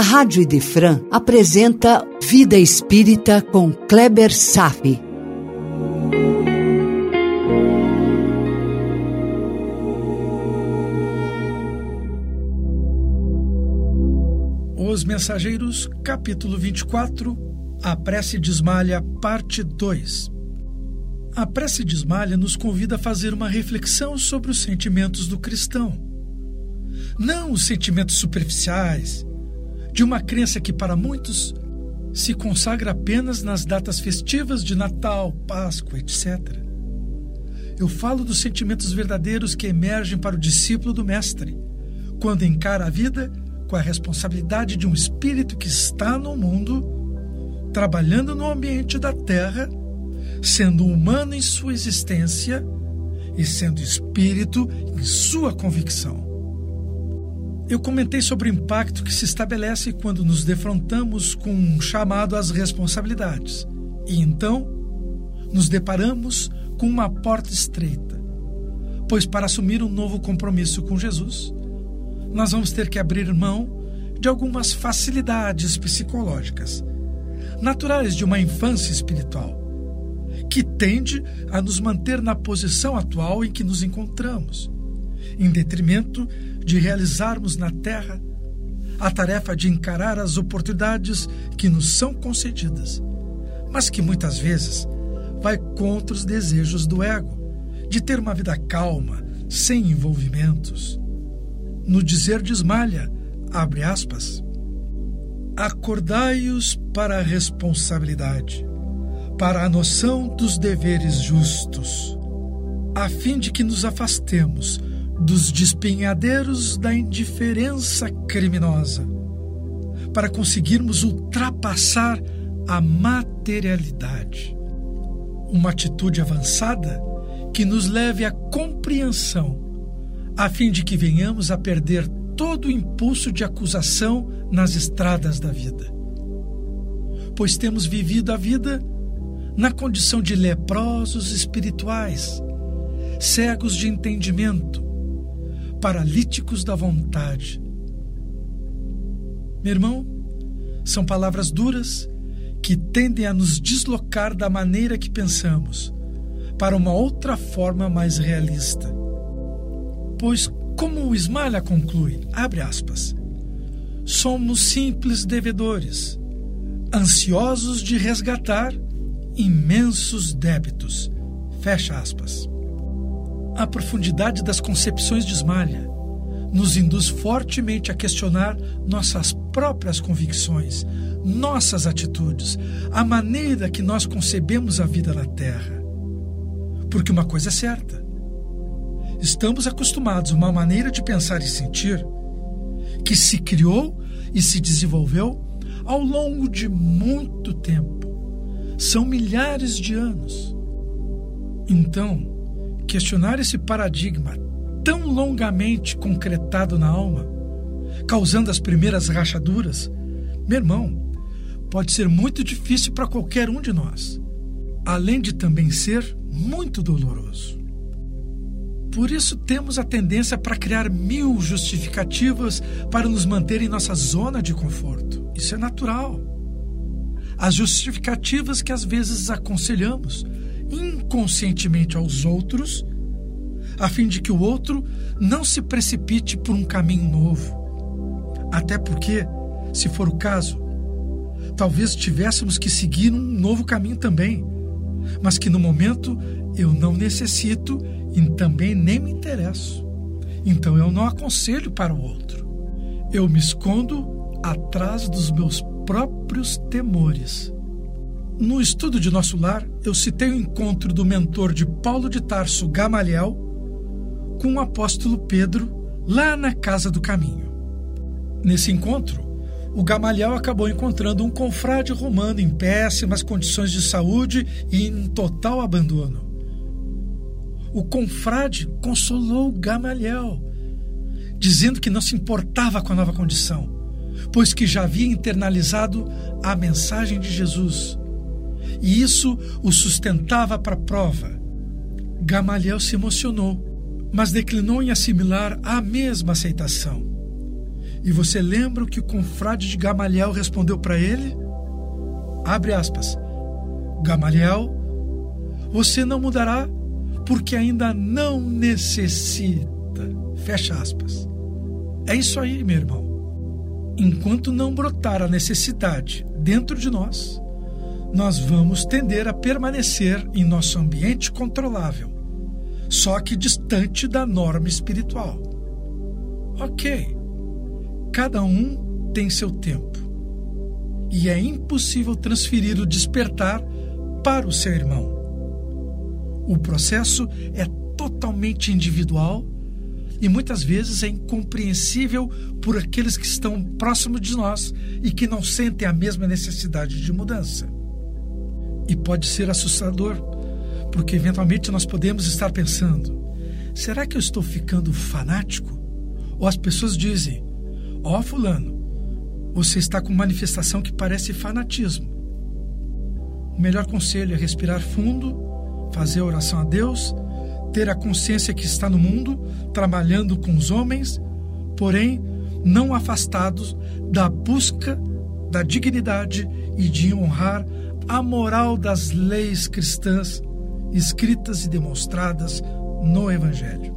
a Rádio Idefran apresenta Vida Espírita com Kleber Safi. Os Mensageiros, capítulo 24, A Prece de Esmalha, parte 2. A Prece de Esmalha nos convida a fazer uma reflexão sobre os sentimentos do cristão. Não os sentimentos superficiais, de uma crença que para muitos se consagra apenas nas datas festivas de Natal, Páscoa, etc. Eu falo dos sentimentos verdadeiros que emergem para o discípulo do Mestre, quando encara a vida com a responsabilidade de um espírito que está no mundo, trabalhando no ambiente da terra, sendo humano em sua existência e sendo espírito em sua convicção. Eu comentei sobre o impacto que se estabelece quando nos defrontamos com um chamado às responsabilidades. E então nos deparamos com uma porta estreita. Pois para assumir um novo compromisso com Jesus, nós vamos ter que abrir mão de algumas facilidades psicológicas, naturais de uma infância espiritual, que tende a nos manter na posição atual em que nos encontramos, em detrimento de realizarmos na Terra a tarefa de encarar as oportunidades que nos são concedidas, mas que muitas vezes vai contra os desejos do ego de ter uma vida calma, sem envolvimentos. No dizer de Esmalha, abre aspas, acordai-os para a responsabilidade, para a noção dos deveres justos, a fim de que nos afastemos dos despenhadeiros da indiferença criminosa, para conseguirmos ultrapassar a materialidade. Uma atitude avançada que nos leve à compreensão, a fim de que venhamos a perder todo o impulso de acusação nas estradas da vida. Pois temos vivido a vida na condição de leprosos espirituais, cegos de entendimento, paralíticos da vontade. Meu irmão, são palavras duras que tendem a nos deslocar da maneira que pensamos para uma outra forma mais realista. Pois, como o Ismalha conclui, abre aspas, somos simples devedores, ansiosos de resgatar imensos débitos. Fecha aspas. A profundidade das concepções de Esmalha nos induz fortemente a questionar nossas próprias convicções, nossas atitudes, a maneira que nós concebemos a vida na Terra. Porque uma coisa é certa: estamos acostumados a uma maneira de pensar e sentir que se criou e se desenvolveu ao longo de muito tempo. São milhares de anos. Então, questionar esse paradigma tão longamente concretado na alma, causando as primeiras rachaduras, meu irmão, pode ser muito difícil para qualquer um de nós, além de também ser muito doloroso. Por isso temos a tendência para criar mil justificativas para nos manter em nossa zona de conforto. Isso é natural. As justificativas que às vezes aconselhamos inconscientemente aos outros, a fim de que o outro não se precipite por um caminho novo. Até porque, se for o caso, talvez tivéssemos que seguir um novo caminho também, mas que no momento eu não necessito e também nem me interesso. Então eu não aconselho para o outro. Eu me escondo atrás dos meus próprios temores. No estudo de nosso lar, eu citei o encontro do mentor de Paulo de Tarso, Gamaliel, com o apóstolo Pedro, lá na Casa do Caminho. Nesse encontro, o Gamaliel acabou encontrando um confrade romano em péssimas condições de saúde e em total abandono. O confrade consolou Gamaliel, dizendo que não se importava com a nova condição, pois que já havia internalizado a mensagem de Jesus e isso o sustentava para a prova. Gamaliel se emocionou, mas declinou em assimilar a mesma aceitação. E você lembra o que o confrade de Gamaliel respondeu para ele? Abre aspas. Gamaliel, você não mudará porque ainda não necessita. Fecha aspas. É isso aí, meu irmão. Enquanto não brotar a necessidade dentro de nós, nós vamos tender a permanecer em nosso ambiente controlável, só que distante da norma espiritual. Ok, cada um tem seu tempo e é impossível transferir o despertar para o seu irmão. O processo é totalmente individual e muitas vezes é incompreensível por aqueles que estão próximos de nós e que não sentem a mesma necessidade de mudança. E pode ser assustador, porque eventualmente nós podemos estar pensando: será que eu estou ficando fanático? Ou as pessoas dizem: Ó, oh, Fulano, você está com manifestação que parece fanatismo. O melhor conselho é respirar fundo, fazer oração a Deus ter a consciência que está no mundo, trabalhando com os homens, porém não afastados da busca da dignidade e de honrar a moral das leis cristãs escritas e demonstradas no Evangelho.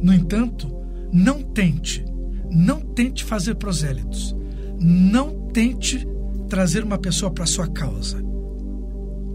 No entanto, não tente, não tente fazer prosélitos, não tente trazer uma pessoa para sua causa.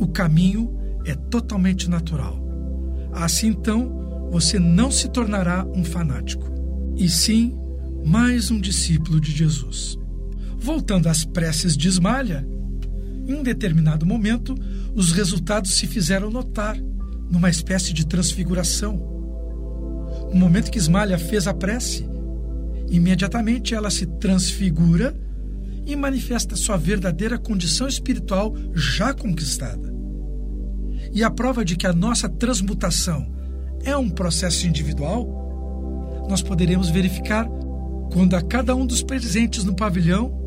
O caminho é totalmente natural. Assim então, você não se tornará um fanático, e sim mais um discípulo de Jesus. Voltando às preces de Ismalha, em determinado momento, os resultados se fizeram notar, numa espécie de transfiguração. No momento que Ismalha fez a prece, imediatamente ela se transfigura e manifesta sua verdadeira condição espiritual já conquistada. E a prova de que a nossa transmutação é um processo individual, nós poderemos verificar quando a cada um dos presentes no pavilhão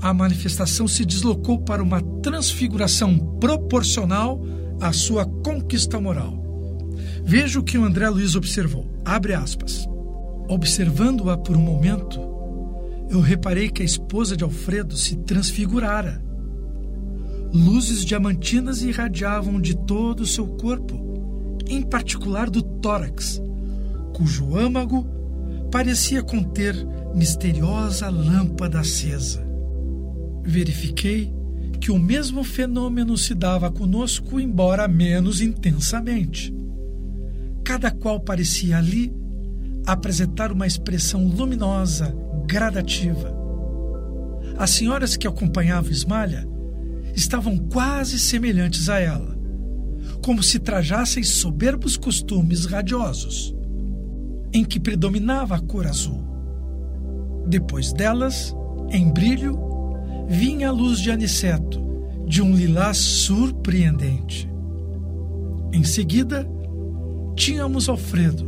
a manifestação se deslocou para uma transfiguração proporcional à sua conquista moral. Veja o que o André Luiz observou. Abre aspas. Observando-a por um momento, eu reparei que a esposa de Alfredo se transfigurara Luzes diamantinas irradiavam de todo o seu corpo, em particular do tórax, cujo âmago parecia conter misteriosa lâmpada acesa. Verifiquei que o mesmo fenômeno se dava conosco, embora menos intensamente. Cada qual parecia ali apresentar uma expressão luminosa, gradativa. As senhoras que acompanhavam Ismalha estavam quase semelhantes a ela, como se trajassem soberbos costumes radiosos, em que predominava a cor azul. Depois delas, em brilho, vinha a luz de aniceto, de um lilás surpreendente. Em seguida, tínhamos Alfredo,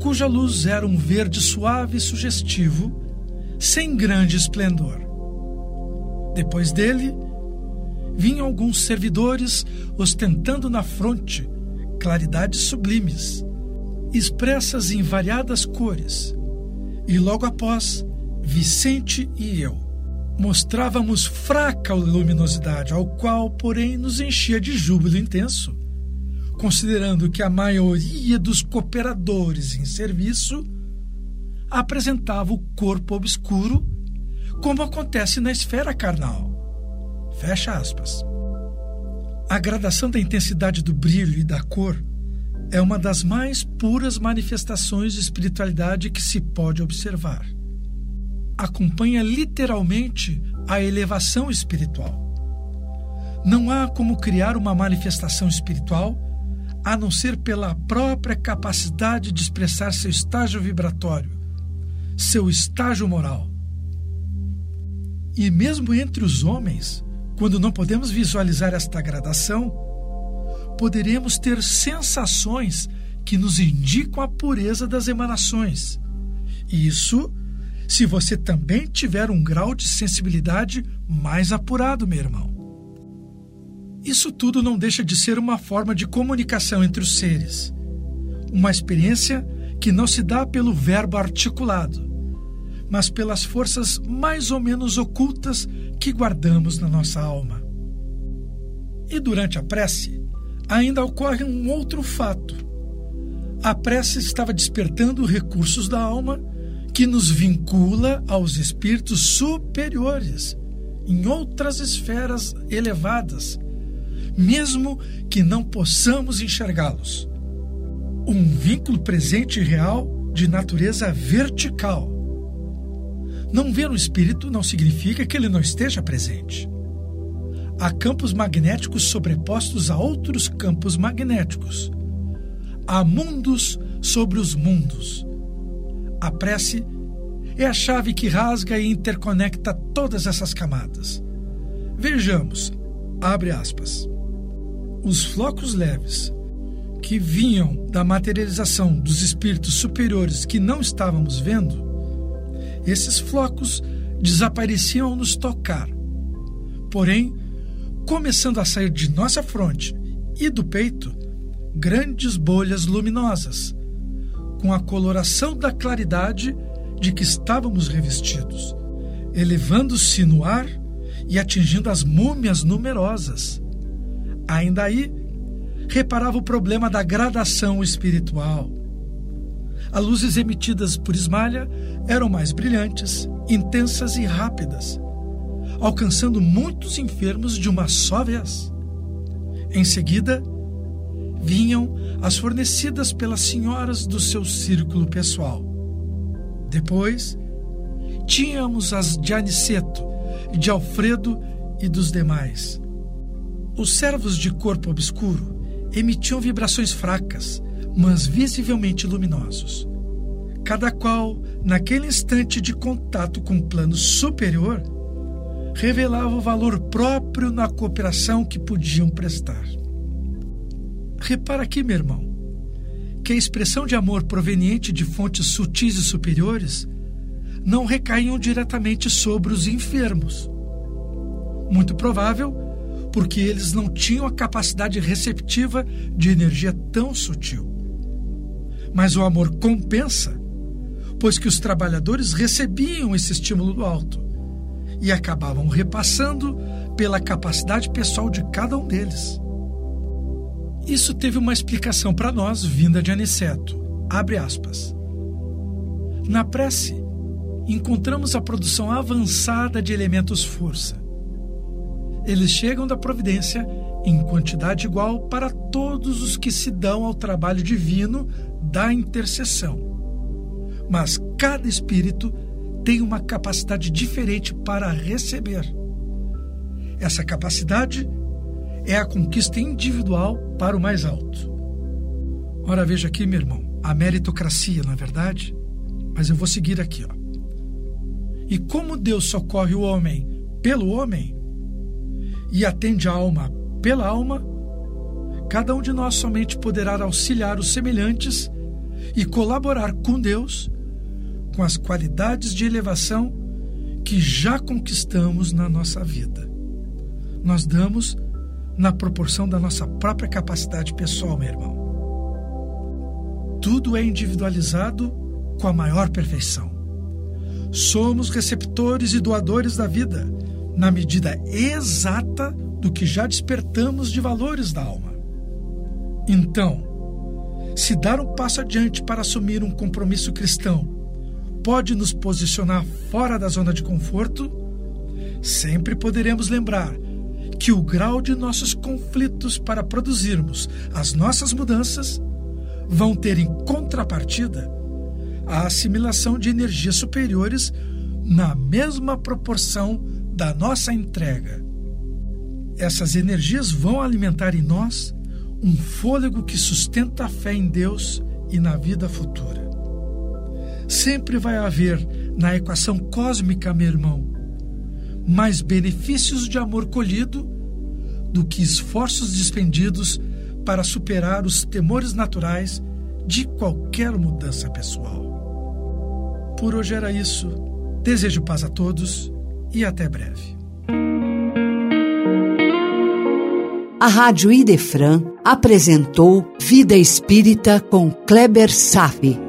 cuja luz era um verde suave e sugestivo, sem grande esplendor. Depois dele, vinham alguns servidores ostentando na fronte claridades sublimes, expressas em variadas cores. E logo após, Vicente e eu mostrávamos fraca luminosidade, ao qual, porém, nos enchia de júbilo intenso, considerando que a maioria dos cooperadores em serviço apresentava o corpo obscuro, como acontece na esfera carnal. Fecha aspas. A gradação da intensidade do brilho e da cor é uma das mais puras manifestações de espiritualidade que se pode observar. Acompanha literalmente a elevação espiritual. Não há como criar uma manifestação espiritual a não ser pela própria capacidade de expressar seu estágio vibratório, seu estágio moral. E mesmo entre os homens, quando não podemos visualizar esta gradação, poderemos ter sensações que nos indicam a pureza das emanações. Isso se você também tiver um grau de sensibilidade mais apurado, meu irmão. Isso tudo não deixa de ser uma forma de comunicação entre os seres, uma experiência que não se dá pelo verbo articulado, mas pelas forças mais ou menos ocultas que guardamos na nossa alma. E durante a prece, ainda ocorre um outro fato. A prece estava despertando recursos da alma que nos vincula aos espíritos superiores, em outras esferas elevadas, mesmo que não possamos enxergá-los. Um vínculo presente e real de natureza vertical. Não ver o espírito não significa que ele não esteja presente. Há campos magnéticos sobrepostos a outros campos magnéticos. Há mundos sobre os mundos. A prece é a chave que rasga e interconecta todas essas camadas. Vejamos, abre aspas. Os flocos leves que vinham da materialização dos espíritos superiores que não estávamos vendo, esses flocos desapareciam ao nos tocar. Porém, começando a sair de nossa fronte e do peito, grandes bolhas luminosas, com a coloração da claridade de que estávamos revestidos, elevando-se no ar e atingindo as múmias numerosas. Ainda aí, reparava o problema da gradação espiritual. As luzes emitidas por Ismalha eram mais brilhantes, intensas e rápidas, alcançando muitos enfermos de uma só vez. Em seguida, vinham as fornecidas pelas senhoras do seu círculo pessoal. Depois, tínhamos as de Aniceto, de Alfredo e dos demais. Os servos de corpo obscuro emitiam vibrações fracas, mas visivelmente luminosos. Cada qual, naquele instante de contato com o plano superior, revelava o valor próprio na cooperação que podiam prestar. Repara aqui, meu irmão, que a expressão de amor proveniente de fontes sutis e superiores não recaíam diretamente sobre os enfermos. Muito provável porque eles não tinham a capacidade receptiva de energia tão sutil. Mas o amor compensa, pois que os trabalhadores recebiam esse estímulo do alto e acabavam repassando pela capacidade pessoal de cada um deles. Isso teve uma explicação para nós vinda de Aniceto. Abre aspas. Na prece, encontramos a produção avançada de elementos força eles chegam da providência em quantidade igual para todos os que se dão ao trabalho divino da intercessão. Mas cada espírito tem uma capacidade diferente para receber. Essa capacidade é a conquista individual para o mais alto. Ora, veja aqui, meu irmão, a meritocracia, não é verdade? Mas eu vou seguir aqui, ó. E como Deus socorre o homem pelo homem, e atende a alma pela alma, cada um de nós somente poderá auxiliar os semelhantes e colaborar com Deus com as qualidades de elevação que já conquistamos na nossa vida. Nós damos na proporção da nossa própria capacidade pessoal, meu irmão. Tudo é individualizado com a maior perfeição. Somos receptores e doadores da vida na medida exata do que já despertamos de valores da alma. Então, se dar um passo adiante para assumir um compromisso cristão pode nos posicionar fora da zona de conforto, sempre poderemos lembrar que o grau de nossos conflitos para produzirmos as nossas mudanças vão ter em contrapartida a assimilação de energias superiores na mesma proporção da nossa entrega. Essas energias vão alimentar em nós um fôlego que sustenta a fé em Deus e na vida futura. Sempre vai haver na equação cósmica, meu irmão, mais benefícios de amor colhido do que esforços despendidos para superar os temores naturais de qualquer mudança pessoal. Por hoje era isso. Desejo paz a todos e até breve. A Rádio Idefran apresentou Vida Espírita com Kleber Safi.